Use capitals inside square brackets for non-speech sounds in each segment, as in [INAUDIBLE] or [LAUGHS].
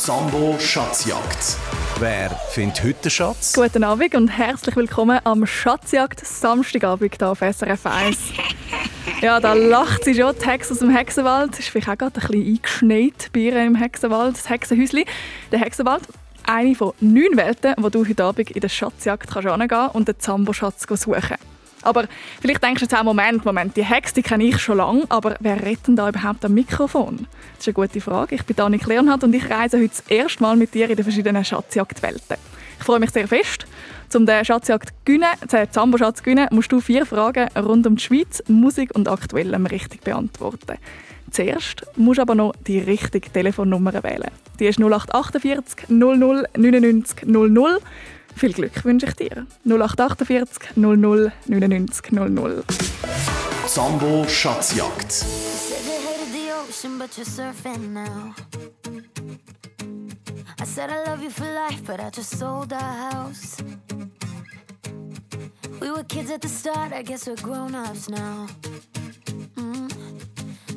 Sambo Schatzjagd. Wer findet heute den Schatz? Guten Abend und herzlich willkommen am Schatzjagd Samstagabend hier auf SRF 1. Ja, da lacht sie schon, die Hexe aus dem Hexenwald. Ist vielleicht auch gerade ein bisschen eingeschneit bei ihr im Hexenwald, das Hexenhäuschen. Der Hexenwald, eine von neun Welten, wo du heute Abend in der Schatzjagd kannst und den Zambo-Schatz suchen kannst. Aber vielleicht denkst du jetzt auch, Moment, Moment, die Hexe die kenne ich schon lange, aber wer redet denn da überhaupt am Mikrofon? Das ist eine gute Frage. Ich bin Danik Leonhardt und ich reise heute das erste Mal mit dir in den verschiedenen Schatzjagdwelten. Ich freue mich sehr fest. Um den Schatzjagd zu gewinnen, den Zambo-Schatz zu gewinnen, musst du vier Fragen rund um die Schweiz, Musik und Aktuellem richtig beantworten. Zuerst musst du aber noch die richtige Telefonnummer wählen. Die ist 0848 00 99 00. Viel Glück wünsche ich dir. 0848 00 99 00. Sambo Schatzjagd. I said I love you for life, but I just sold our house. We were kids at the start, I guess we're grown ups now.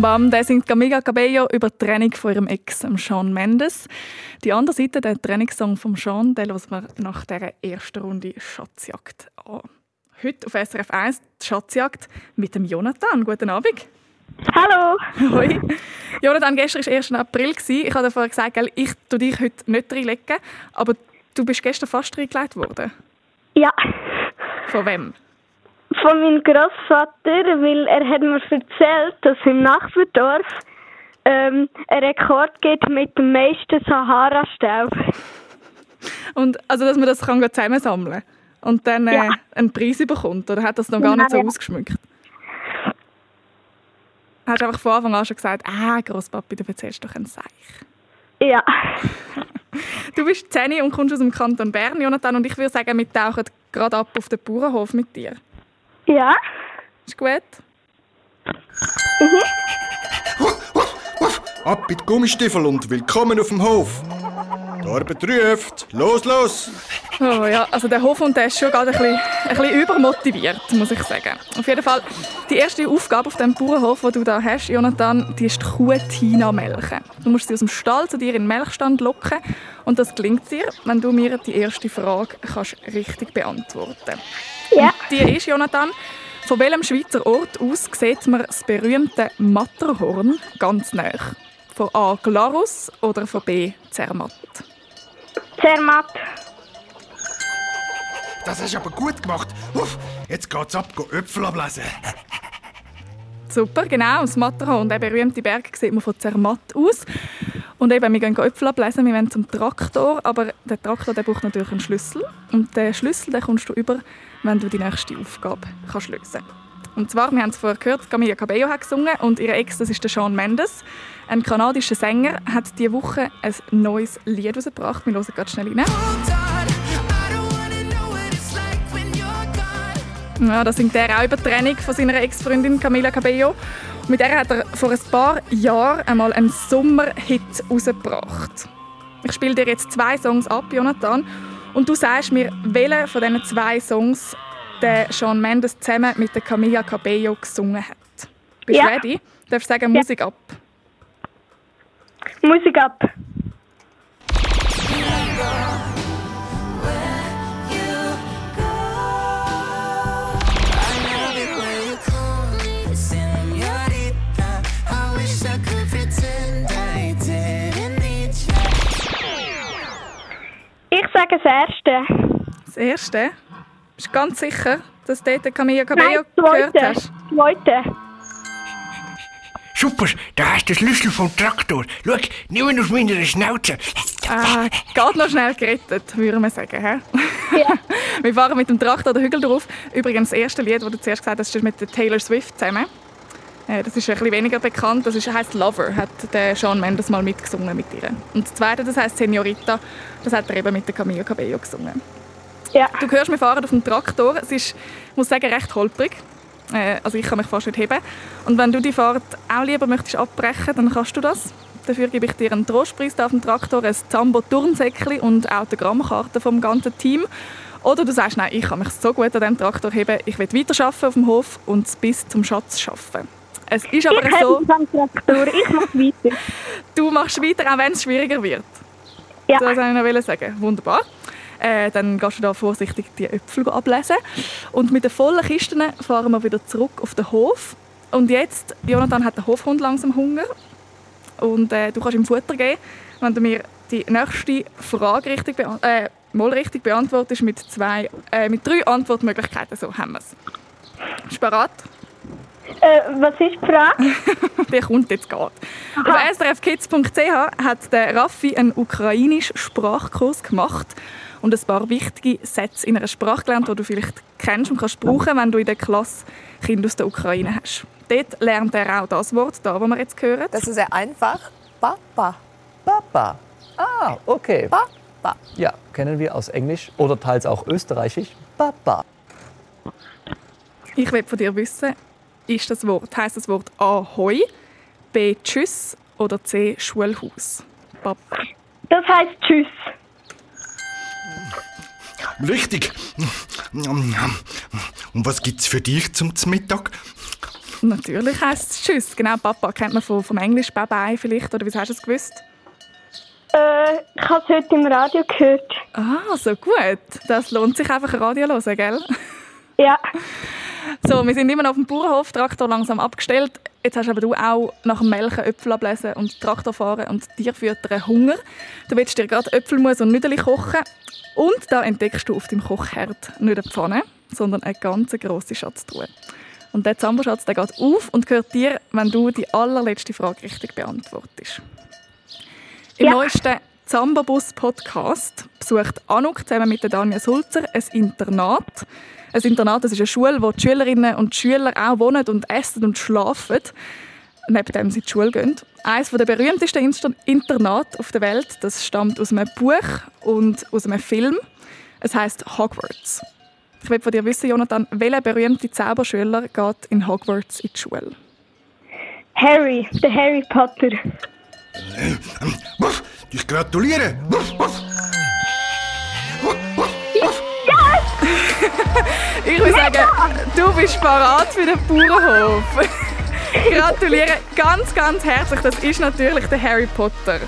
Bam Bam, der singt Camila Cabello über die Trennung von ihrem Ex, Sean Mendes. Die andere Seite, der Trennungssong von Sean, den hören wir nach dieser ersten Runde Schatzjagd an. Heute auf SRF 1 die Schatzjagd mit dem Jonathan. Guten Abend. Hallo. Hoi. Jonathan, gestern war 1. April. Ich habe vorher gesagt, ich tue dich heute nicht reinlegen, aber du bist gestern fast reingelegt worden. Ja. Von wem? Von meinem Großvater, weil er hat mir erzählt, dass im Nachbardorf ähm, ein Rekord gibt mit dem meisten Sahara-Staub. Und also, dass man das kann zusammensammeln und dann äh, einen Preis bekommt, oder hat das noch gar nicht so ja. ausgeschmückt? hast du einfach von Anfang an schon gesagt, ah, Grosspapi, du erzählst doch ein Seich. Ja. [LAUGHS] Du bist 10 und kommst aus dem Kanton Bern, Jonathan, und ich würde sagen, wir tauchen gerade ab auf den Bauernhof mit dir. Ja. Ist gut? Ab mit die Gummistiefel und willkommen auf dem Hof. Die Arbeit ruft. Los, los! Oh ja, also der Hofhund der ist schon gerade ein bisschen, ein bisschen übermotiviert, muss ich sagen. Auf jeden Fall, die erste Aufgabe auf dem Bauernhof, den du da hast, Jonathan, die ist die Kuh Tina melken. Du musst sie aus dem Stall zu dir in den Melkstand locken und das gelingt dir, wenn du mir die erste Frage kannst richtig beantworten Ja. Die ist, Jonathan, von welchem Schweizer Ort aus sieht man das berühmte Matterhorn ganz nah? Von A. Glarus oder von B. Zermatt? Zermatt. Das hast du aber gut gemacht. Uff, jetzt geht's ab, go Äpfel ablesen. Super, genau. Das Matterhorn, der berühmte Berg, sieht man von Zermatt aus. Und eben, wir gehen Äpfel ablesen, wir wollen zum Traktor, aber der Traktor der braucht natürlich einen Schlüssel. Und den Schlüssel den kommst du über, wenn du die nächste Aufgabe kannst lösen Und zwar, wir haben es vorher gehört, Camilla Cabello hat gesungen und ihr Ex, das ist der Sean Mendes. Ein kanadischer Sänger hat diese Woche ein neues Lied herausgebracht. Wir hören gerade schnell rein. Ja, da singt er auch über die Trennung von seiner Ex-Freundin Camila Cabello. Mit der hat er vor ein paar Jahren einmal einen Sommerhit rausgebracht. Ich spiele dir jetzt zwei Songs ab, Jonathan. Und du sagst mir, welcher von diesen zwei Songs der Shawn Mendes zusammen mit der Camila Cabello gesungen hat. Bist du Ja. ready? Du darfst sagen, Musik ab. Musik ab. Ich sage das Erste. Das erste. Bist du ganz sicher, dass du dort Camila Cabello Nein, gehört hast? Zweite. Super, da hast du den Schlüssel vom Traktor. Schau, nimm ihn aus meiner Schnauze. Ah, geht noch schnell gerettet, würde man sagen. He? Ja. [LAUGHS] Wir fahren mit dem Traktor den Hügel drauf. Übrigens, das erste Lied, das du zuerst gesagt hast, ist mit der Taylor Swift zusammen. Äh, Das ist ein bisschen weniger bekannt. Das ist, heisst Lover, hat der Shawn Mendes mal mitgesungen mit ihr. Und das zweite, das heisst Senorita, das hat er eben mit der Camilla Cabello gesungen. Ja. Du hörst, wir fahren auf dem Traktor. Es ist, ich muss sagen, recht holprig. Äh, also ich kann mich fast nicht heben. Und wenn du die Fahrt auch lieber möchtest abbrechen, dann kannst du das. Dafür gebe ich dir einen Trostpreis auf dem Traktor, ein Zambo-Turnsäckchen und Autogrammkarte vom ganzen Team. Oder du sagst, nein, ich kann mich so gut an diesem Traktor heben, ich will weiterarbeiten auf dem Hof und es bis zum Schatz schaffen. Es ist aber Ich so, habe am Traktor. Ich mache [LAUGHS] weiter. du machst weiter, auch wenn es schwieriger wird. Ja. Das wollte ich noch sagen. Wunderbar. Äh, dann gehst du da vorsichtig die Äpfel ablesen. Und mit den vollen Kisten fahren wir wieder zurück auf den Hof. Und jetzt, Jonathan hat den Hofhund langsam Hunger. Und äh, du kannst ihm Futter geben, wenn du mir die nächste Frage richtig, äh, mal richtig beantwortest mit, zwei, äh, mit drei Antwortmöglichkeiten. So haben wir es. Bist du bereit? Äh, was ist die Frage? [LAUGHS] Der kommt jetzt gerade. Auf srfkids.ch hat der Raffi einen ukrainischen Sprachkurs gemacht und ein paar wichtige Sätze in einer Sprache gelernt, die du vielleicht kennst und kannst brauchen, wenn du in der Klasse Kinder aus der Ukraine hast. Dort lernt er auch das Wort, da, das wir jetzt hören. Das ist sehr einfach. Papa. Papa. Ah, okay. Papa. Ja, kennen wir aus Englisch oder teils auch Österreichisch. Papa. Ich will von dir wissen, ist das Wort, heißt das Wort A Hoi, B Tschüss oder C Schulhaus? Papa. Das heisst Tschüss. Richtig. Und was gibt's für dich zum Mittag? Natürlich heißt es Tschüss. Genau, Papa kennt man vom, vom Englisch Bye-bye vielleicht, oder wie hast du es gewusst? Äh, ich habe es heute im Radio gehört. Ah, so gut. Das lohnt sich einfach Radio zu hören, gell? Ja. [LAUGHS] So, wir sind immer noch auf dem Bauernhof, Traktor langsam abgestellt. Jetzt hast aber du auch nach dem Melken Äpfel ablesen und Traktor fahren und dir füttern Hunger. Du willst dir gerade Äpfelmus und Nüdeli kochen. Und da entdeckst du auf dem Kochherd nicht eine Pfanne, sondern eine ganz grosse Schatztruhe. Und der Zamboschatz der geht auf und gehört dir, wenn du die allerletzte Frage richtig beantwortest. Im Ja. neuesten Zambabus-Podcast besucht Anuk zusammen mit Danja Sulzer ein Internat. Ein Internat das ist eine Schule, wo die Schülerinnen und Schüler auch wohnen und essen und schlafen. neben dem sie in die Schule gehen. Eines der berühmtesten Internate auf der Welt, das stammt aus einem Buch und aus einem Film. Es heißt Hogwarts. Ich will von dir wissen, Jonathan, welcher berühmte Zauberschüler geht in Hogwarts in die Schule? Harry, der Harry Potter. Wuff, ich gratuliere. Ich würde sagen, du bist parat für den Bauernhof. [LAUGHS] Gratuliere ganz, ganz herzlich. Das ist natürlich der Harry Potter.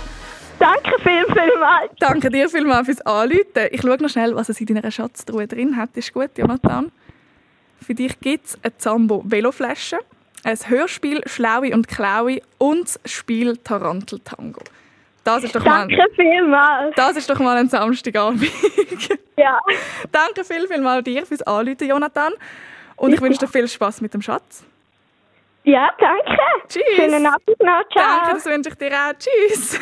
Danke viel, vielmals. Danke dir vielmals fürs Anrufen. Ich schaue noch schnell, was es in deiner Schatztruhe drin hat. Ist gut, Jonathan. Für dich gibt es eine Zambo Veloflasche, ein Hörspiel Schlaue und Klaue und das Spiel Tarantel Tango. Das ist doch mal, Danke vielmals. das ist doch mal ein Samstagabend. [LAUGHS] Ja. Danke viel, viel mal dir fürs Anrufen, Jonathan. Und ich wünsche dir viel Spaß mit dem Schatz. Ja, danke. Tschüss. Schönen Abend noch. Ciao. Danke, das wünsche ich dir auch. Tschüss.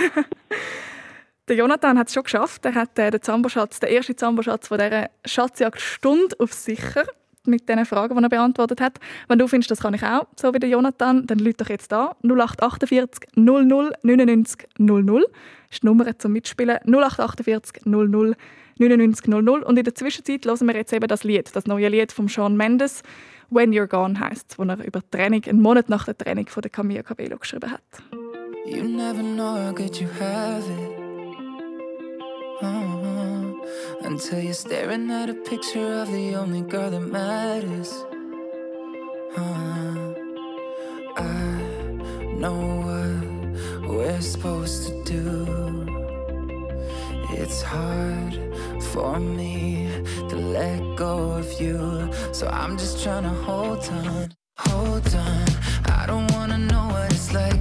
[LAUGHS] der Jonathan hat es schon geschafft. Er hat äh, den Zamboschatz, den ersten Zamboschatz von dieser Schatzjagd Stunde auf sicher mit den Fragen, die er beantwortet hat. Wenn du findest, das kann ich auch, so wie der Jonathan, dann lüt doch jetzt an. 0848 00 99 00 ist die Nummer zum Mitspielen. 0848 00 99 00 Und in der Zwischenzeit hören wir jetzt eben das Lied, das neue Lied von Shawn Mendes, «When You're Gone» heisst, wo er über die Training, einen Monat nach der Training von der Camilla Cabello geschrieben hat. You never know how good you have it. Until you're staring at a picture of the only girl that matters. Uh, I know what we're supposed to do. It's hard for me to let go of you. So I'm just trying to hold on, hold on. I don't wanna know what it's like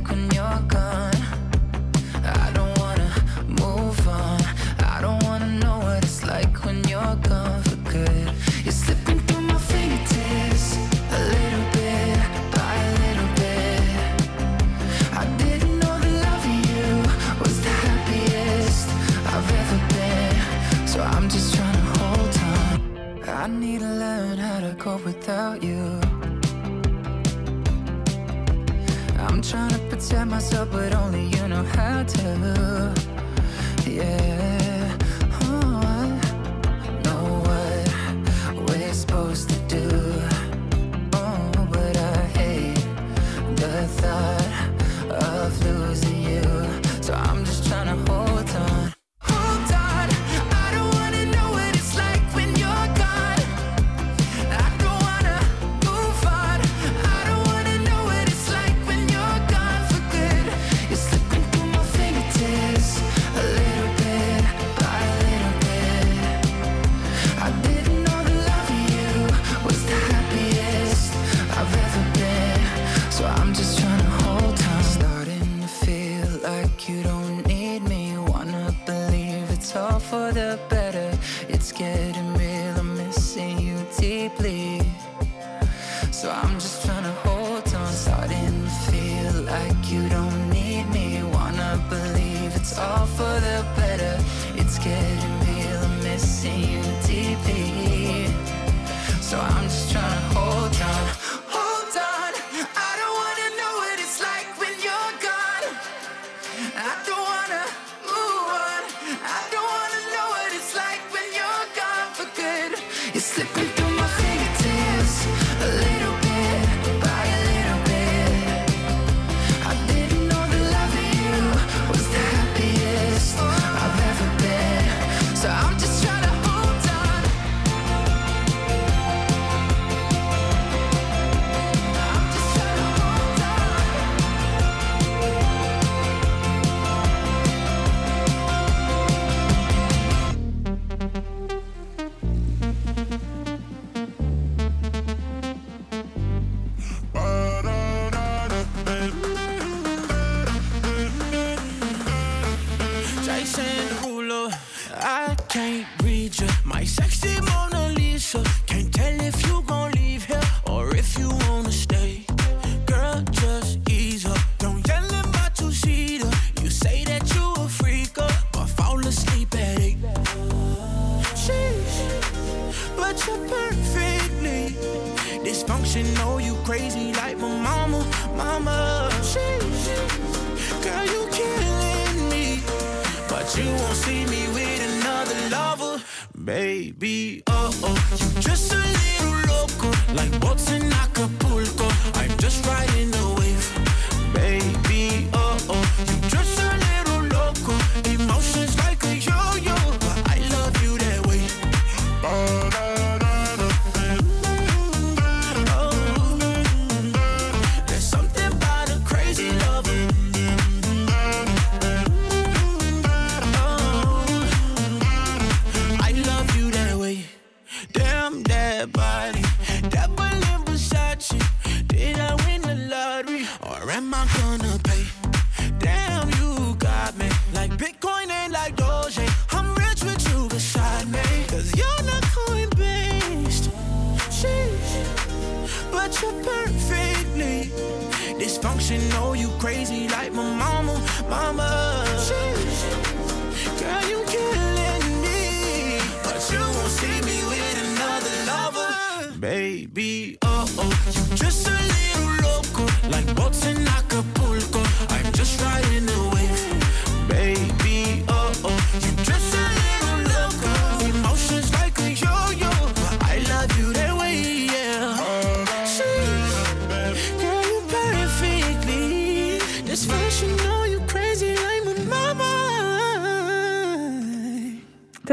without you. I'm trying to protect myself, but only you know how to. Yeah. The better. It's getting real. I'm missing you deeply. So I'm just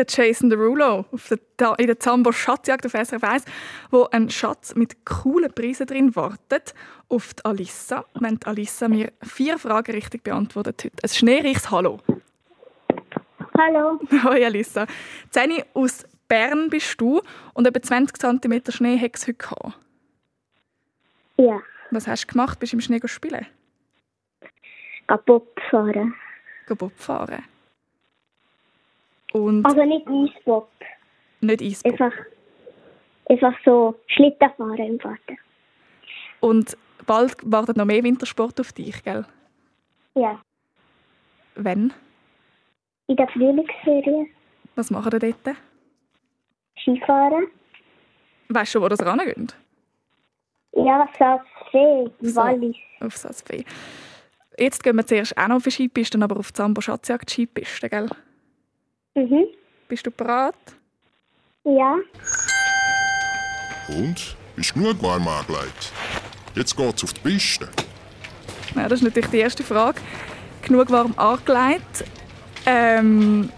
Jason Derulo auf der, in der Zambo Schatzjagd auf SRF 1, wo ein Schatz mit coolen Preisen drin wartet auf die Alissa. Wenn die Alissa mir vier Fragen richtig beantwortet heute. Ein schneereiches Hallo. Hallo. [LAUGHS] Hoi Alissa. Zeni, aus Bern bist du und etwa 20 cm Schnee hat es heute gehabt. Ja, Was hast du gemacht? Bist du im Schnee spielen? kaputt fahren. Bob fahren? Und Also nicht Eisbob, nicht Eisbob. einfach, einfach so Schlitten fahren im Vater. Und bald wartet noch mehr Wintersport auf dich, gell? Ja, Wenn? in der Frühlingsferien Was machen ihr dort? Skifahren. Weißt du, wo das rangeht? Ja, Salzsee, So. Wallis. Auf Salzweh. Jetzt gehen wir zuerst auch noch auf die Skipiste, aber auf die Zambo Schatzjagd Skipiste, gell? Mhm. Bist du bereit? Ja, Und? Bist genug warm angelegt? Jetzt geht's auf die Piste. Ja, das ist natürlich die erste Frage. Genug warm angelegt. Ähm,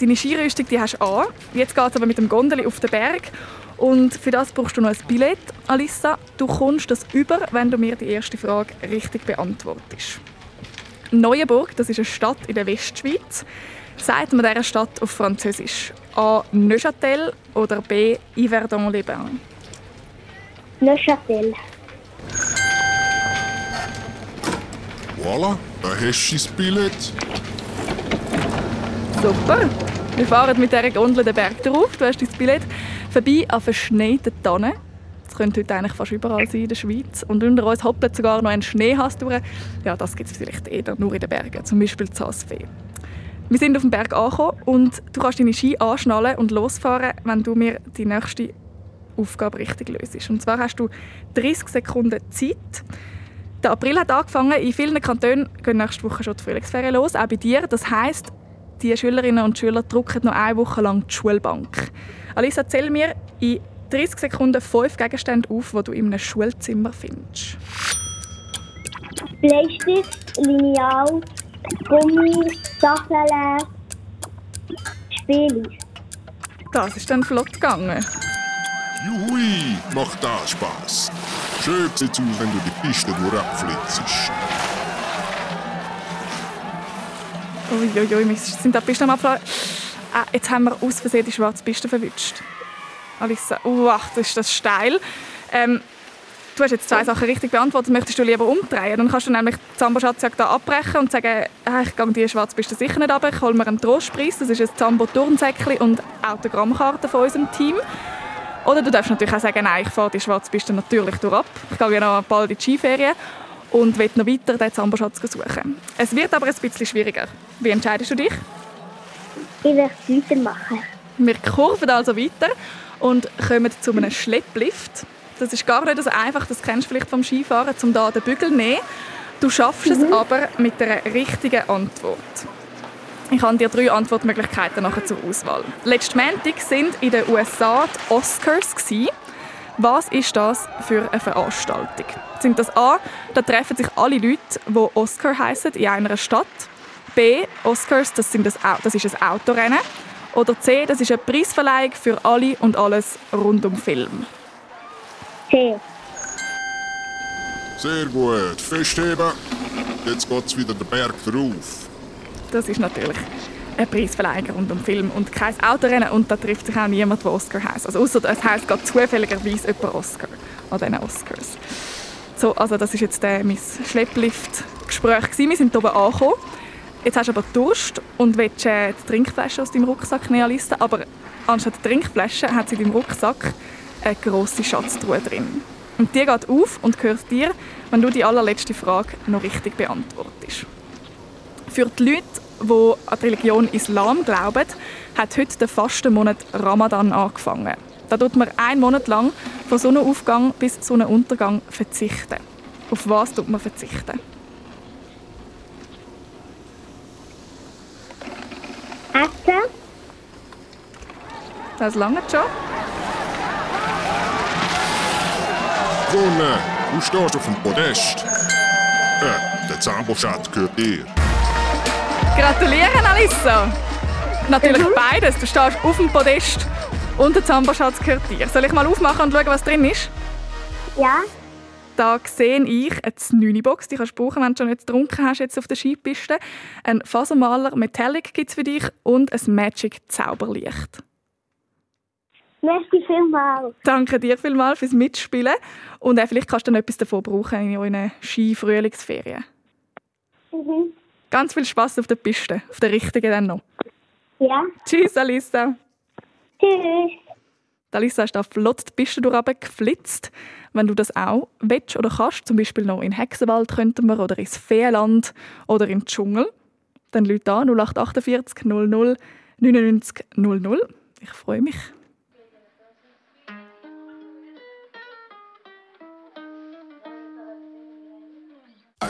deine Skirüstung die hast du an. Jetzt geht es aber mit dem Gondeli auf den Berg. Und für das brauchst du noch ein Billett, Alissa. Du kommst das über, wenn du mir die erste Frage richtig beantwortest. Neuenburg, das ist eine Stadt in der Westschweiz. Sagt man dieser Stadt auf Französisch? A. Neuchâtel oder B. Yverdon-les-Bains? Neuchâtel. Voilà, da hast du Billett. Super. Wir fahren mit dieser Gondel den Berg drauf. Du hast dein Billett vorbei an verschneiten Tannen. Das könnte heute eigentlich fast überall sein in der Schweiz. Und unter uns hoppelt sogar noch ein Schneehass durch. Ja, das gibt es vielleicht eher nur in den Bergen, zum Beispiel in Saasfee. Wir sind auf dem Berg angekommen und du kannst deine Ski anschnallen und losfahren, wenn du mir die nächste Aufgabe richtig löst. Und zwar hast du 30 Sekunden Zeit. Der April hat angefangen. In vielen Kantonen gehen nächste Woche schon die Frühlingsferien los, auch bei dir. Das heisst, die Schülerinnen und Schüler drucken noch eine Woche lang die Schulbank. Alisa, erzähl mir in 30 Sekunden fünf Gegenstände auf, die du in einem Schulzimmer findest. Bleistift, Lineal, Gummi, Stacheln, Spiele. Das ist dann flott gegangen. Juhui, macht das Spaß. Schön sieht's aus, wenn du die Piste durchflitzt. Uiuiui, wir sind da Pisten am Abflagen. Ah, jetzt haben wir aus Versehen die schwarze Piste verwünscht. Alissa, uah, das ist das steil. Ähm, du hast jetzt zwei Sachen richtig beantwortet. Möchtest du lieber umdrehen? Dann kannst du nämlich die Zambo-Schatzjagd abbrechen und sagen, ah, ich gehe diese schwarze Piste sicher nicht runter. Ich hole mir einen Trostpreis. Das ist ein Zambo-Turnsäckchen und Autogrammkarte von unserem Team. Oder du darfst natürlich auch sagen, nein, ich fahre die schwarze Piste natürlich durch ab. Ich gehe ja noch bald in die Skiferien und will noch weiter den Zambo-Schatz suchen. Es wird aber ein bisschen schwieriger. Wie entscheidest du dich? Ich werde weitermachen. Wir kurven also weiter und kommen zu einem Schlepplift. Das ist gar nicht so einfach, das kennst du vielleicht vom Skifahren, um da den Bügel zu nehmen. Du schaffst es aber mit einer richtigen Antwort. Ich habe dir drei Antwortmöglichkeiten nachher zur Auswahl. Letzten Montag sind in den USA die Oscars. Was ist das für eine Veranstaltung? Sind das A, da treffen sich alle Leute, die Oscar heißen in einer Stadt. B, Oscars, das, sind das, das ist ein Autorennen. Oder C, das ist eine Preisverleihung für alle und alles rund um Film. C. Sehr gut. Festheben. Jetzt geht's wieder den Berg drauf. Das ist natürlich eine Preisverleihung rund um Film und kein Autorennen und da trifft sich auch niemand, der Oscar heißt. Also außer es heisst gerade zufälligerweise jemand Oscar an diesen Oscars. So, also das ist jetzt äh, mein Schlepplift-Gespräch gewesen. Wir sind hier oben angekommen. Jetzt hast du aber Durst und willst äh, die Trinkflasche aus deinem Rucksack nehmen, Alissa. Aber anstatt der Trinkflasche hat sie in deinem Rucksack eine grosse Schatztruhe drin. Und die geht auf und gehört dir, wenn du die allerletzte Frage noch richtig beantwortest. Für die Leute, die an die Religion Islam glauben, hat heute der Fastenmonat Ramadan angefangen. Da tut man einen Monat lang von Sonnenaufgang bis Sonnenuntergang verzichten. Auf was tut man verzichten? Essen. Das lange schon. Gewonnen. Du stehst auf dem Podest. Äh, der Zamboschat gehört dir. Gratulieren, Alissa! Natürlich beides. Du stehst auf dem Podest und der Zamboschatz gehört dir. Soll ich mal aufmachen und schauen, was drin ist? Ja. Da sehe ich eine 9 Box, die kannst du brauchen, wenn du schon nicht getrunken hast jetzt auf der Skipiste. Ein Fasermaler Metallic gibt es für dich und ein Magic Zauberlicht. Merci vielmals. Danke dir vielmals fürs Mitspielen und äh, vielleicht kannst du dann etwas davon brauchen in euren Ski-Frühlingsferien. Mhm. Ganz viel Spaß auf der Piste, auf der richtigen dann noch. Ja. Tschüss, Alissa. Tschüss. Die Alissa ist da flott die Piste geflitzt. Wenn du das auch willst oder kannst, zum Beispiel noch in Hexenwald könnten wir oder ins Feenland oder im Dschungel, dann Leute an 0848 00 99 00. Ich freue mich.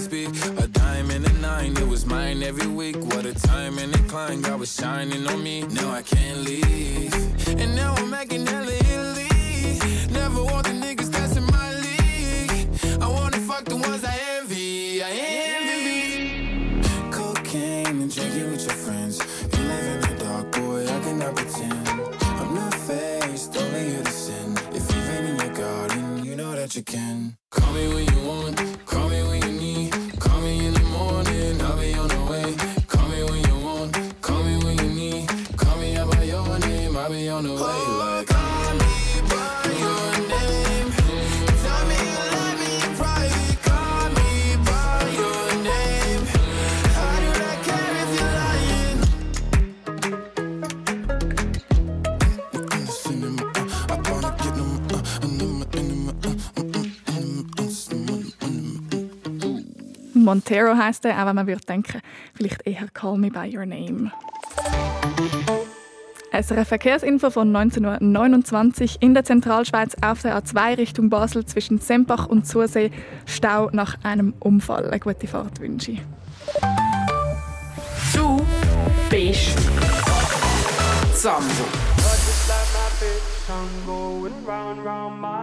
speak. A dime and a nine, it was mine every week. What a time and a climb, God was shining on me. Now I can't leave. And now I'm making Montero heisst er, auch wenn man würde denken, vielleicht eher Call Me By Your Name. eine Verkehrsinfo von 1929 in der Zentralschweiz auf der A2 Richtung Basel zwischen Sempach und Zursee. Stau nach einem Unfall. Eine gute Fahrt wünsche ich. Du bist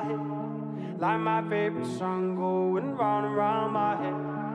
head. Like my favorite song going round and round my head.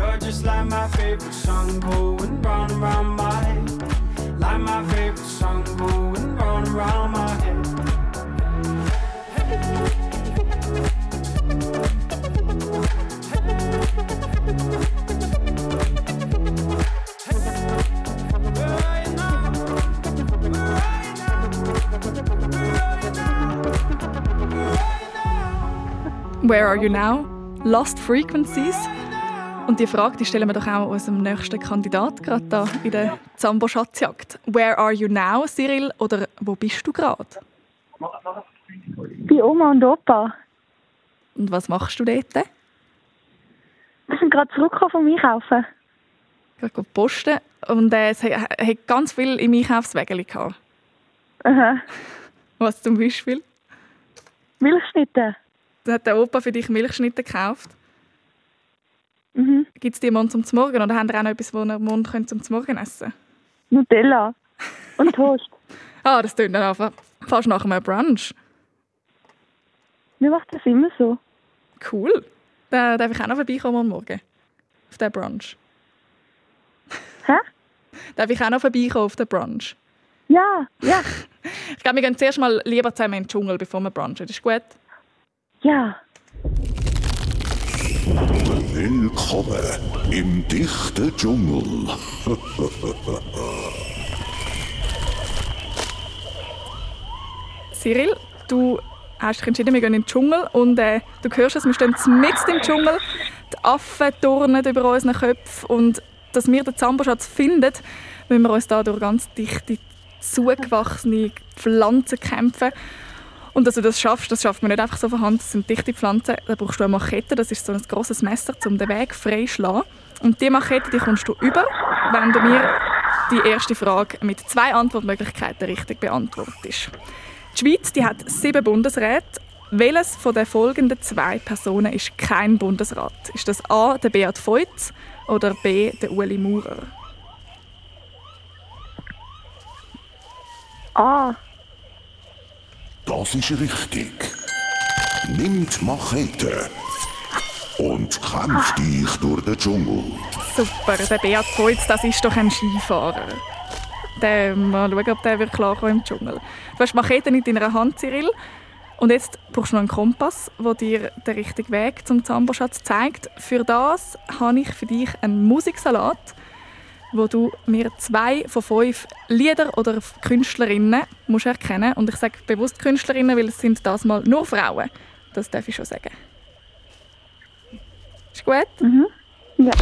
You're just like my favorite song going round and round my head. Like my favorite song going round and round my head. Where are you now? Lost Frequencies. Und die Frage die stellen wir doch auch unserem nächsten Kandidat gerade da in der Zambo-Schatzjagd. Where are you now, Cyril? Oder wo bist du gerade? Bei Oma und Opa. Und was machst du dort? Wir sind gerade zurückgekommen vom Einkaufen. Gerade posten. Und äh, es hat ganz viel im Einkaufswägeli gehabt. Aha. Was zum Beispiel? Milchschnitte. Da hat der Opa für dich Milchschnitte gekauft. Mhm. Gibt es die morgen zum Morgen oder haben ihr auch noch etwas, das ihr morgen könnt zum Morgen essen Nutella. Und [LAUGHS] Toast. Ah, das klingt dann einfach fast nach einem Brunch. Wir machen das immer so. Cool. Da darf ich auch noch vorbeikommen am Morgen. Auf den Brunch. Hä? [LAUGHS] Darf ich auch noch vorbeikommen auf den Brunch? Ja, ja. [LAUGHS] Ich glaube, wir gehen zuerst mal lieber zusammen in den Dschungel, bevor wir brunchen. Das ist gut? Ja. Willkommen im dichten Dschungel. Cyril, du hast dich entschieden, wir gehen in den Dschungel und äh, du hörst es, wir stehen mitten im Dschungel. Die Affen turnen über unseren Köpfen und dass wir den Zamboschatz finden, müssen wir uns da durch ganz dichte, zugewachsene Pflanzen kämpfen. Und dass du das schaffst, das schafft man nicht einfach so von Hand. Das sind dichte Pflanzen. Da brauchst du eine Machete, das ist so ein grosses Messer, um den Weg frei zu schlagen. Und diese Machete die kommst du über, wenn du mir die erste Frage mit zwei Antwortmöglichkeiten richtig beantwortest. Die Schweiz die hat sieben Bundesräte. Welches von den folgenden zwei Personen ist kein Bundesrat? Ist das A. der Beat Feutz oder B. der Ueli Maurer? Ah. Das ist richtig. Nimmt Machete und kämpft dich durch den Dschungel. Super, der Beat Feutz, das ist doch ein Skifahrer. Der, mal schauen, ob der wird klarkommen im Dschungel. Du hast die Machete in deiner Hand, Cyril. Und jetzt brauchst du noch einen Kompass, der dir den richtigen Weg zum Zamboschatz zeigt. Für das habe ich für dich einen Musiksalat, wo du mir zwei von fünf Lieder oder Künstlerinnen musst erkennen Und ich sage bewusst Künstlerinnen, weil es sind das mal nur Frauen. Das darf ich schon sagen. Ist gut? Mhm. Ja.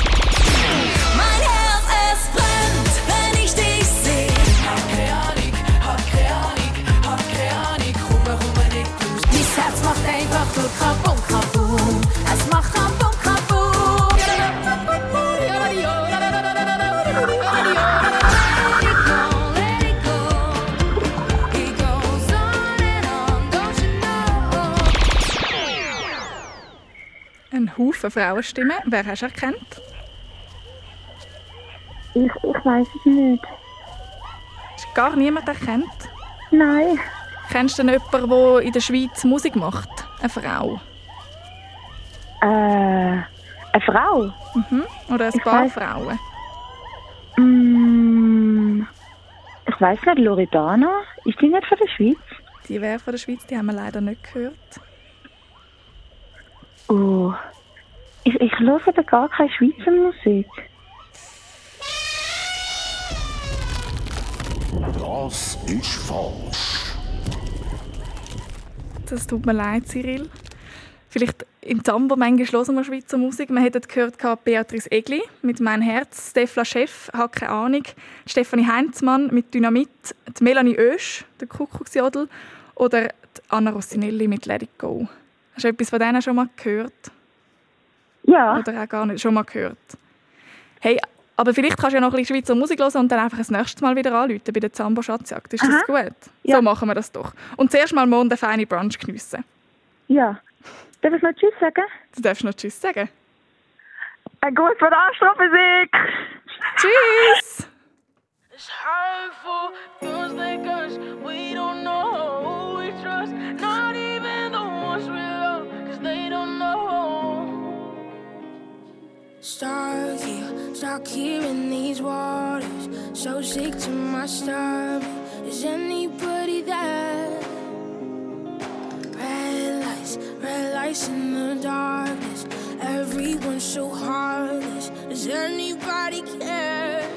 Haufen Frauenstimmen. Wer hast du erkannt? Ich, ich weiß es nicht. Hast du gar niemand erkannt? Nein. Kennst du denn jemanden, der in der Schweiz Musik macht? Eine Frau? Äh, eine Frau? Mhm. Oder ein Ich paar weiss- Frauen? Mm, ich weiß nicht, Loredana? Ist die nicht von der Schweiz? Die wäre von der Schweiz, die haben wir leider nicht gehört. Oh. Ich, ich höre da gar keine Schweizer Musik. Das ist falsch. Das tut mir leid, Cyril. Vielleicht im Zambo manchmal hören wir Schweizer Musik. Wir hätten gehört Beatrice Egli mit «Mein Herz», Stefla Chef, «Hat keine Ahnung», Stefanie Heinzmann mit «Dynamit», die Melanie Oesch, der Kuckucksjodel oder die Anna Rossinelli mit «Let it go». Hast du etwas von denen schon mal gehört? Ja. Oder auch gar nicht schon mal gehört? Hey, aber vielleicht kannst du ja noch ein bisschen Schweizer Musik hören und dann einfach das nächste Mal wieder anrufen bei der Zambo Schatzjagd. Ist das Aha. gut? So machen wir das doch. Und zuerst mal morgen den feinen Brunch geniessen. Ja. Darf ich noch Tschüss sagen? Du darfst noch Tschüss sagen. Ein Gruß von der Astrophysik! Tschüss! It's hurtful, feels like us. We don't know who we trust. Not Stuck here, stuck here in these waters. So sick to my stomach. Is anybody there? Red lights, red lights in the darkness. Everyone's so heartless. Does anybody care?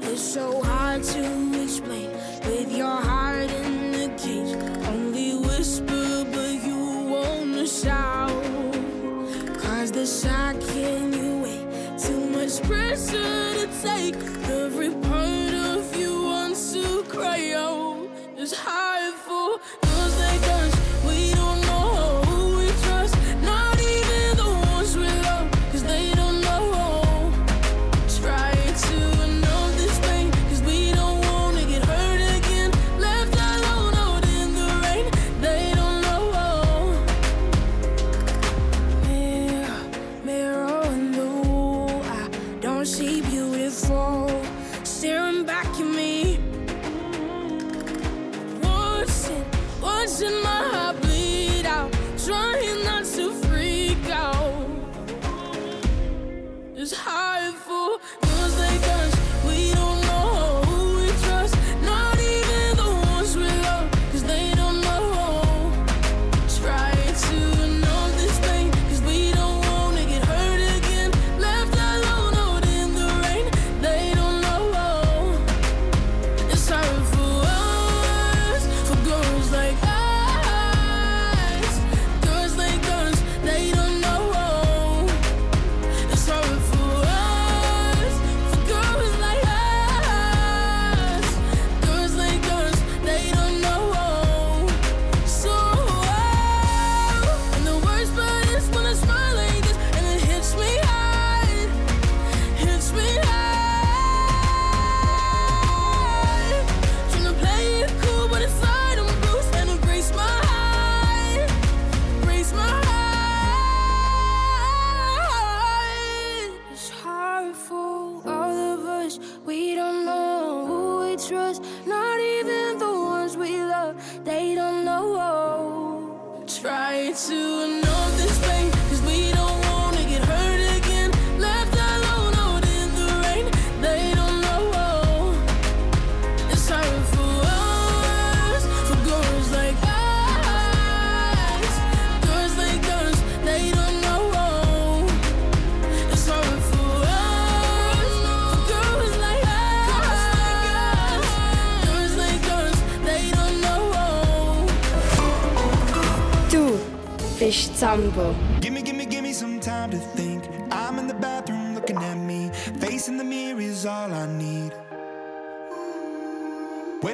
It's so hard to explain with your heart in the cage. Only whisper, but you wanna shout. Cause the second you wait, too much pressure to take. Every part of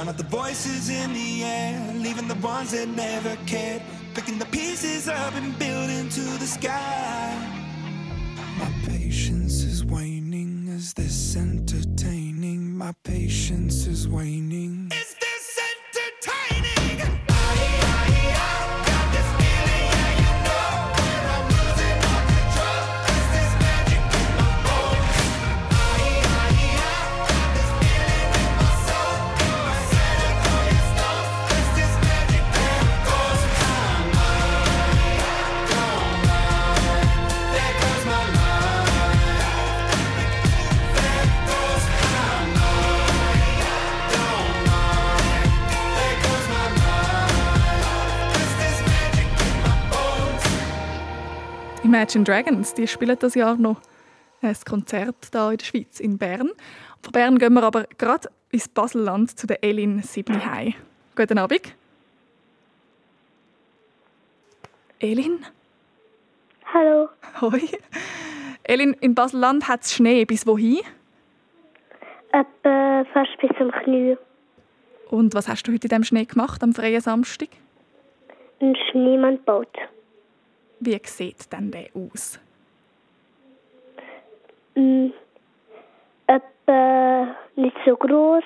Drown out the voices in the air, leaving the ones that never cared. Picking the pieces up and building to the sky. Imagine Dragons, die spielen das Jahr noch ein Konzert hier in der Schweiz, in Bern. Von Bern gehen wir aber gerade ins Baselland zu der Elin Sibnihei. Guten Abend. Elin? Hallo. Hoi. Elin, in Baselland hat es Schnee. Bis wohin? Etwa fast bis zum Knie. Und was hast du heute in dem Schnee gemacht, am freien Samstag? Ein Schneemann baut. Wie sieht denn der aus? Mm, etwa nicht so groß,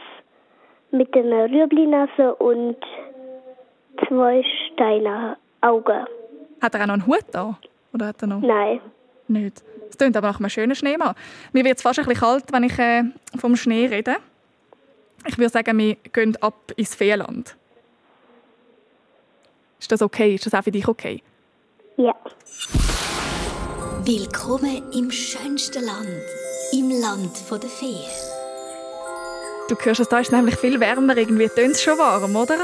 mit einer Rüebli-Nase und zwei Steine Augen. Hat er auch noch einen Hut da? Oder hat er noch? Nein. Nicht. Es klingt aber nach einem schönen Schneemann. Mir wird es fast ein bisschen kalt, wenn ich äh, vom Schnee rede. Ich würde sagen, wir gehen ab ins Feenland. Ist das okay? Ist das auch für dich okay? Ja. Willkommen im schönsten Land, im Land der Feen. Du hörst es, da ist nämlich viel wärmer. Irgendwie tönt es schon warm, oder?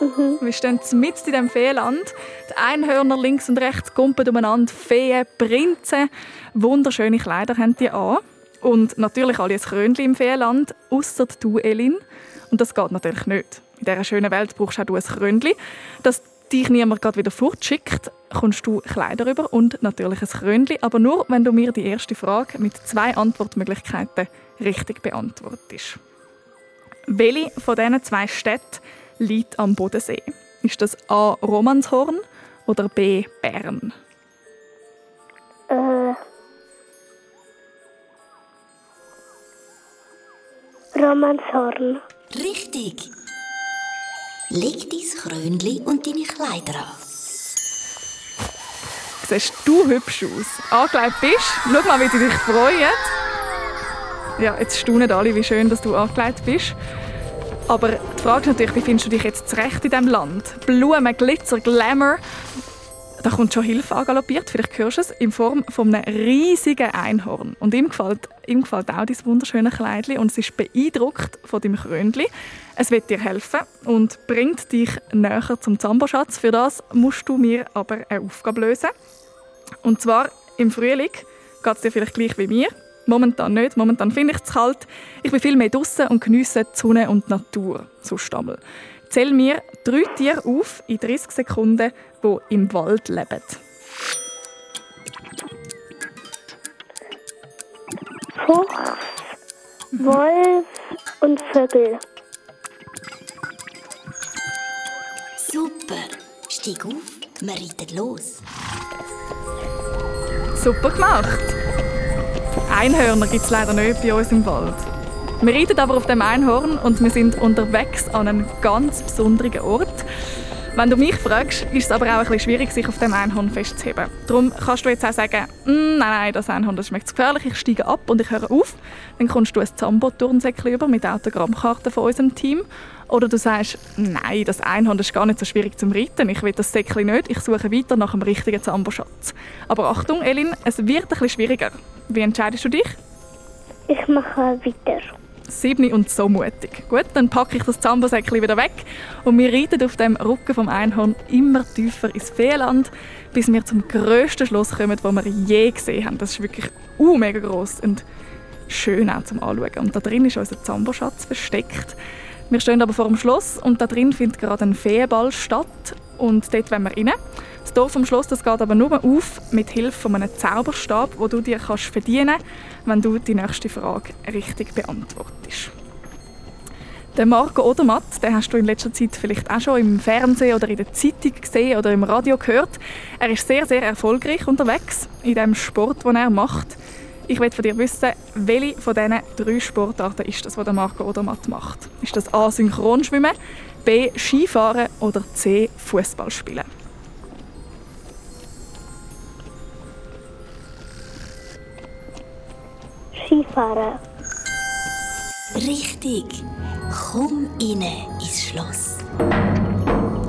Mhm. Wir stehen mitten in diesem Feenland. Die Einhörner links und rechts kumpen umeinander. Feen, Prinzen. Wunderschöne Kleider haben die an. Und natürlich alle ein Krönchen im Feenland, ausser du, Elin. Und das geht natürlich nicht. In dieser schönen Welt brauchst auch du ein Krönchen. Dass dich niemand gerade wieder fortschickt, kommst du Kleider über und natürlich ein Krönchen. Aber nur, wenn du mir die erste Frage mit zwei Antwortmöglichkeiten richtig beantwortest. Welche von diesen zwei Städten liegt am Bodensee? Ist das A. Romanshorn oder B. Bern? Äh. Romanshorn. Richtig. Leg dein Krönli und deine Kleider an. Siehst du hübsch aus? Angelegt bist? Schau mal, wie sie dich freuen. Ja, jetzt staunen alle, wie schön dass du angelegt bist. Aber die Frage ist natürlich, wie findest du dich jetzt zurecht in diesem Land? Blumen, Glitzer, Glamour. Da kommt schon Hilfe angaloppiert, vielleicht hörst du es, in Form von einem riesigen Einhorn. Und ihm gefällt, ihm gefällt auch dein wunderschöne Kleidchen und es ist beeindruckt von deinem Krönchen. Es wird dir helfen und bringt dich näher zum Zamboschatz. Für das musst du mir aber eine Aufgabe lösen. Und zwar im Frühling geht es dir vielleicht gleich wie mir. Momentan nicht. Momentan finde ich es kalt. Ich bin viel mehr draußen und geniesse die Sonne und die Natur. So Stammel. Zähl mir drei Tiere auf in 30 Sekunden, die im Wald leben. Fuchs, Wolf und Vögel. Super. Steig auf, wir reiten los. Super gemacht! Einhörner gibt es leider nicht bei uns im Wald. Wir reiten aber auf dem Einhorn und wir sind unterwegs an einem ganz besonderen Ort. Wenn du mich fragst, ist es aber auch ein bisschen schwierig, sich auf dem Einhorn festzuheben. Darum kannst du jetzt auch sagen, «Mm, nein, nein, das Einhorn das schmeckt zu gefährlich, ich steige ab und ich höre auf. Dann kommst du ein Zambo-Turnsäckchen über mit Autogrammkarten von unserem Team. Oder du sagst, nein, das Einhorn ist gar nicht so schwierig zum Reiten. Ich will das Säckchen nicht, ich suche weiter nach dem richtigen Zambo-Schatz. Aber Achtung, Elin, es wird ein bisschen schwieriger. Wie entscheidest du dich? Ich mache weiter. Siebni und so mutig. Gut, dann packe ich das Zambosäckchen wieder weg und wir reiten auf dem Rücken vom Einhorn immer tiefer ins Feenland, bis wir zum grössten Schloss kommen, das wir je gesehen haben. Das ist wirklich uh, mega groß und schön auch zum Anschauen. Und da drin ist unser Zamboschatz versteckt. Wir stehen aber vor dem Schloss und da drin findet gerade ein Feenball statt und dort wollen wir rein. Das Dorf am Schloss das geht aber nur auf mit Hilfe von einem Zauberstab, wo du dir kannst verdienen wenn du die nächste Frage richtig beantwortest. Den Marco Odermatt, den hast du in letzter Zeit vielleicht auch schon im Fernsehen oder in der Zeitung gesehen oder im Radio gehört. Er ist sehr, sehr erfolgreich unterwegs in dem Sport, den er macht. Ich will von dir wissen, welche von diesen drei Sportarten ist das, was der Marco Odermatt macht? Ist das A. Synchronschwimmen, B. Skifahren oder C. Fußball spielen? Skifahren. Richtig. Komm rein ins Schloss.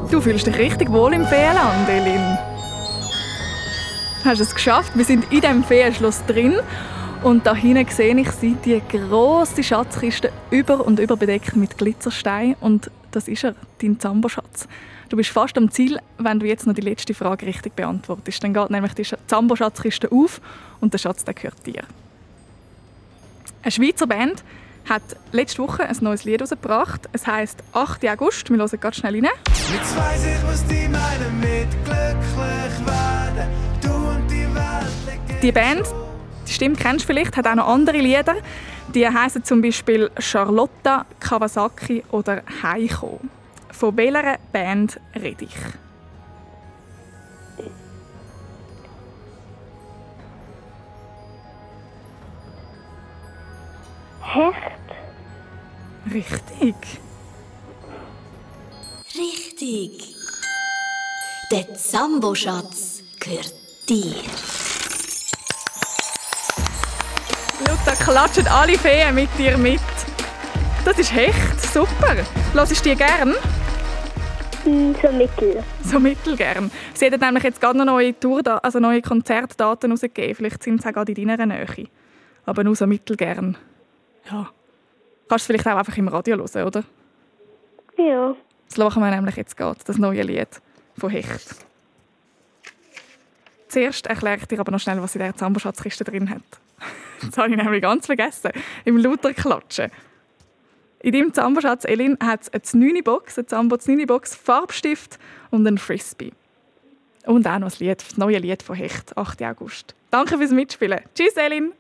Du fühlst dich richtig wohl im Feenland, Elin. Hast es geschafft? Wir sind in dem Feenschloss drin und da hinten sehe ich sie, die große Schatzkiste über und über bedeckt mit Glitzersteinen und das ist er, dein Zamboschatz. Du bist fast am Ziel, wenn du jetzt noch die letzte Frage richtig beantwortest. Dann geht nämlich die Zambo-Schatzkiste auf und der Schatz der gehört dir. Eine Schweizer Band hat letzte Woche ein neues Lied herausgebracht. Es heisst 8. August. Wir hören ganz schnell rein. Jetzt weiss ich, was die meinen mit glücklich werden. Du und die Welt Die Band, die Stimme kennst du vielleicht, hat auch noch andere Lieder. Die heißen zum Beispiel Charlotta, Kawasaki oder Heiko. Von welcher Band rede ich? Hecht. Richtig. Richtig. Der Zambo-Schatz gehört dir. Luther klatschen alle Feen mit dir mit. Das ist Hecht, super. Lass ich dir gern? So mittel. So mittelgern. Sie hat nämlich jetzt gerade noch neue Tour, also neue Konzertdaten rausgegeben. Vielleicht sind sie auch gerade in deiner Nähe. Aber nur so mittelgern. Ja. Kannst du vielleicht auch einfach im Radio hören, oder? Ja. Das machen wir nämlich jetzt gerade, das neue Lied von Hecht. Zuerst erkläre ich dir aber noch schnell, was in der Zamberschatzkiste drin hat. [LAUGHS] Das habe ich nämlich ganz vergessen. Im lauter Klatschen. In deinem Zamberschatz, Elin, hat es eine Znüni-Box, eine Zambo Znüni-Box, Farbstift und ein Frisbee. Und auch noch das, Lied, das neue Lied von Hecht, 8. August. Danke fürs Mitspielen. Tschüss, Elin.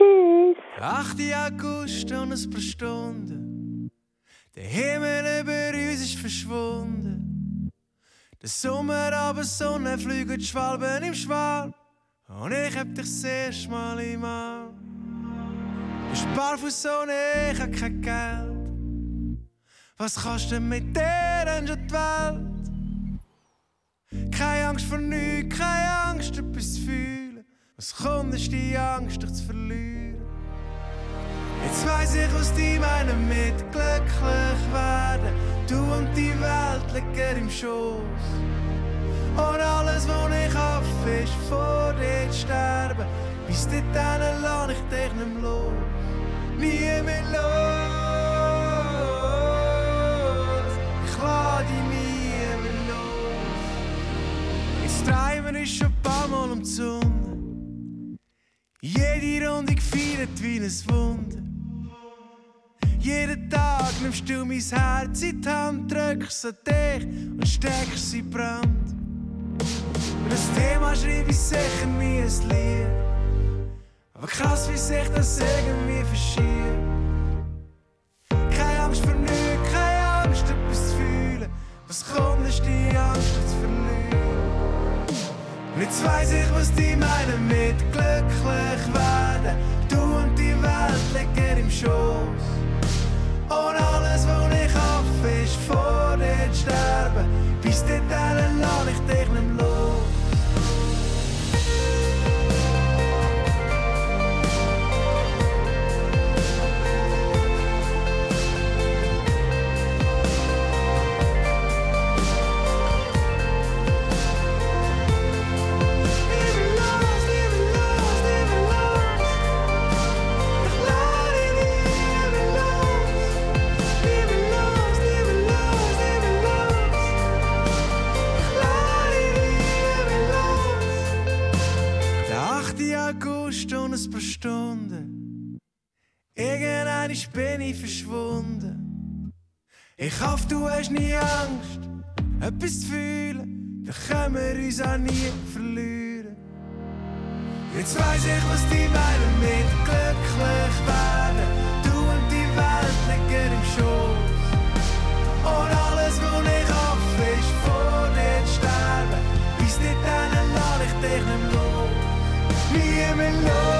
Tschüss. 8. August und ein paar Stunden. Der Himmel über uns ist verschwunden. Der Sommer, aber Sonne fliegen Schwalben im Schwalb. Und ich hab dich das erste Mal im Arm. Du bist barfuß ohne, ich hab kein Geld. Was kannst du mit der denn schon die Welt? Keine Angst vor nichts, keine Angst, etwas zu fühlen. Was kommt, ist die Angst, dich zu verlieren. Jetzt weiss ich, was die meinen mit glücklich werden. Du und die Welt liegen im Schoß. Und alles, was ich hoffe, ist vor dir zu sterben. Bis dahin lass ich dich nicht los. Nie mehr los. Ich lass dich nie mehr los. Jetzt treiben uns schon ein paar Mal um die Sonne. Jede Runde gefeiert wie ein Wunder. Jeden Tag nimmst du mein Herz in die Hand, drückst an dich und steckst sie Brand. Und das Thema schreibe ich sicher nie ein Lied. Aber krass, wie sich das irgendwie verschiebt. Keine Angst vor nichts, keine Angst, etwas zu fühlen. Was kommt, ist die Angst. Jetzt weiss ich, was die meinen mit glücklich werden. Du und die Welt liegen im Schoß. Und alles, was ich hoffe, ist vor dir zu sterben. Bis dahin lass ich dich nicht bin ich verschwunden. Ich hoffe, du hast nie Angst, etwas zu fühlen. dann können wir uns auch nie verlieren. Jetzt weiss ich, was die meinen mit glücklich werden. Du und die Welt liegen im Schoß. Und alles, was ich hoffe, ist vor dir zu sterben. Bis nicht dann lass ich dich nicht los. Nie mehr los.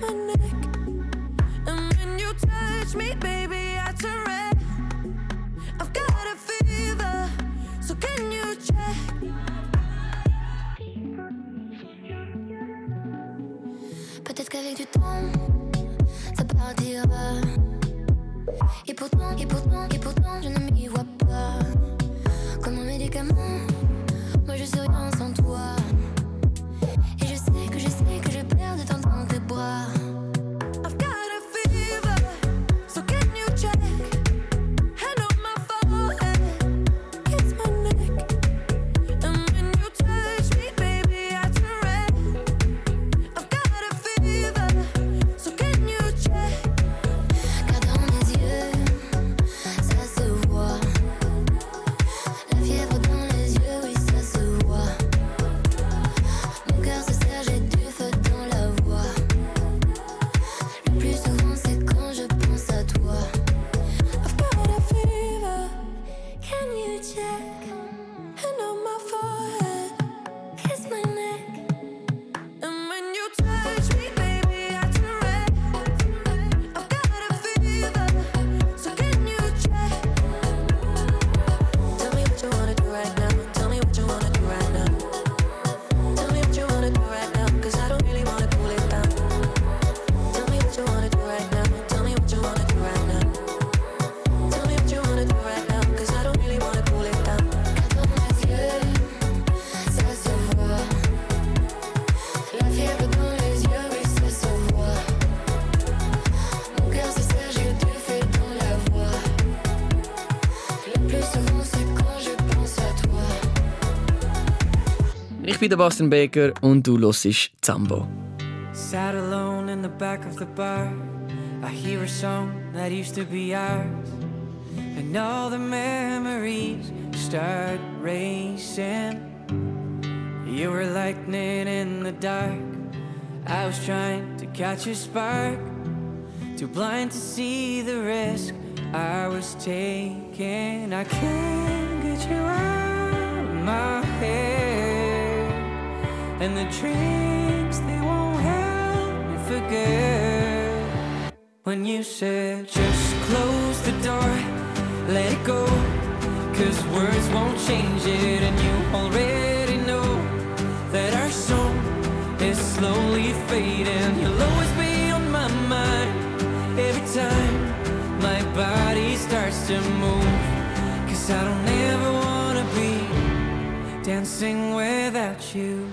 my neck. And when you touch me, baby, I turn red. I've got a fever, so can you check? Peut-être qu'avec du temps, ça partira. Et pourtant, et pourtant, et pourtant, je ne m'y vois pas. Comme un médicament, moi je suis rien Ich bin der Bastian Baker und du hörst Zambo. Sat alone in the back of the bar. I hear a song that used to be ours. And all the memories start racing. You were lightning in the dark. I was trying to catch a spark. Too blind to see the risk I was taking. I can't get you out of my head. And the drinks, they won't help me forget. When you said, just close the door, let it go. Cause words won't change it, and you already know that our song is slowly fading. You'll always be on my mind every time my body starts to move. Cause I don't ever wanna be dancing without you.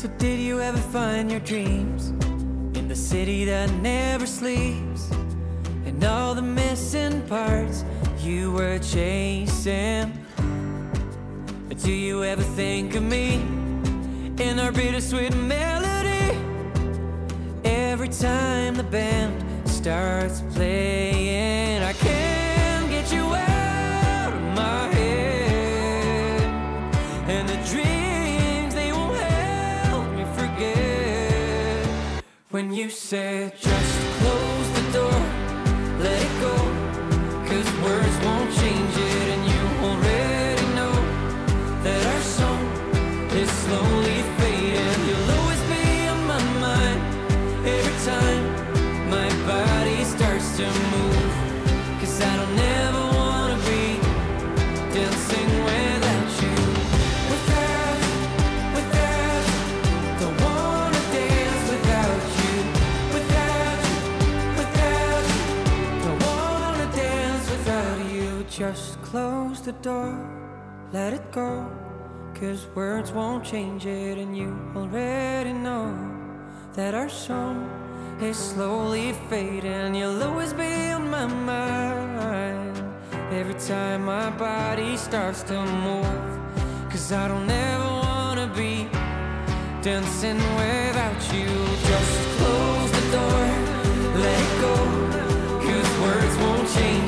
So, did you ever find your dreams in the city that never sleeps? And all the missing parts you were chasing? Do you ever think of me in our bittersweet melody? Every time the band starts playing, I can't get you out of my head. When you said, just close the door, let it go. Cause words won't change it, and you already know that our song is slowly fading. You'll always be on my mind every time my body starts to move. Cause I don't ever wanna be dancing without you. Just close the door, let it go. Cause words won't change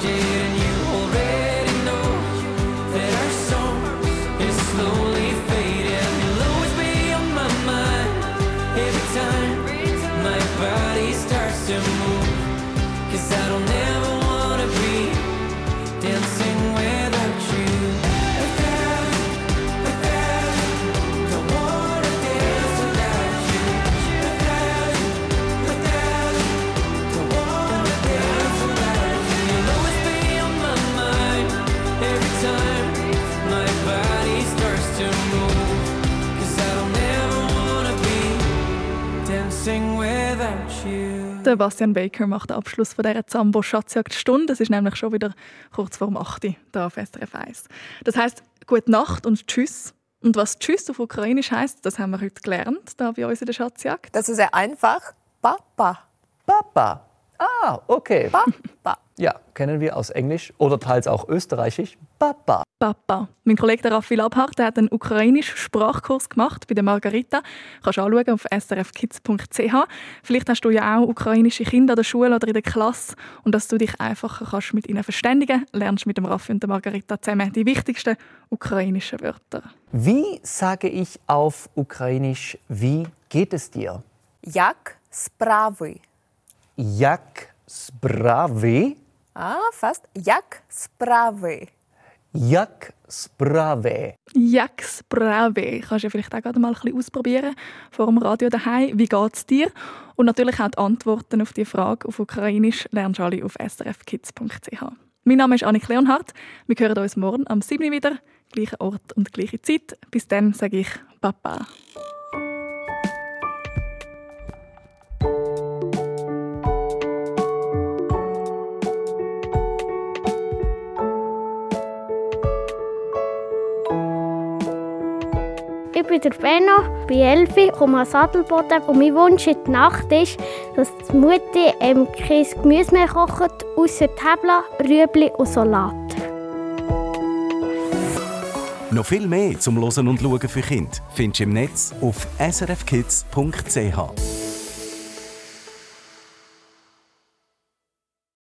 Der Bastian Baker macht den Abschluss von dieser Zambo Schatzjagd Stunde. Es ist nämlich schon wieder kurz vor 8 Uhr hier auf SRF 1. Das heisst, gute Nacht und Tschüss. Und was Tschüss auf Ukrainisch heisst, das haben wir heute gelernt, da bei uns in der Schatzjagd. Das ist sehr einfach. Papa. Papa. Ah, okay. Papa. [LAUGHS] Ja, kennen wir aus Englisch oder teils auch Österreichisch. Papa. Papa. Mein Kollege der Raffi Labhardt der hat einen ukrainischen Sprachkurs gemacht bei der Margarita. Kannst du anschauen auf srfkids.ch. Vielleicht hast du ja auch ukrainische Kinder an der Schule oder in der Klasse und dass du dich einfacher kannst mit ihnen verständigen, lernst mit dem Raffi und der Margarita zusammen die wichtigsten ukrainischen Wörter. Wie sage ich auf Ukrainisch, wie geht es dir? Jak sprawy. Jak sprawy? Ah, fast. Jak sprawy. Jak sprawy? Jak sprawy. Kannst du ja vielleicht auch gerade mal ein bisschen ausprobieren vor dem Radio daheim. Wie geht's dir? Und natürlich auch die Antworten auf die Frage auf Ukrainisch lernst du alle auf srfkids.ch. Mein Name ist Annik Leonhardt. Wir hören uns morgen am 7. Uhr wieder. Gleicher Ort und gleiche Zeit. Bis dann sage ich Papa. Ich bin der Benno, bin Elfi, komme aus Adelboden und mein Wunsch in der Nacht ist, dass die Mutti ähm, kein Gemüse mehr kocht, außer Tabla, Rüebli und Salat. Noch viel mehr zum Losen und Schauen für Kinder findest du im Netz auf srfkids.ch.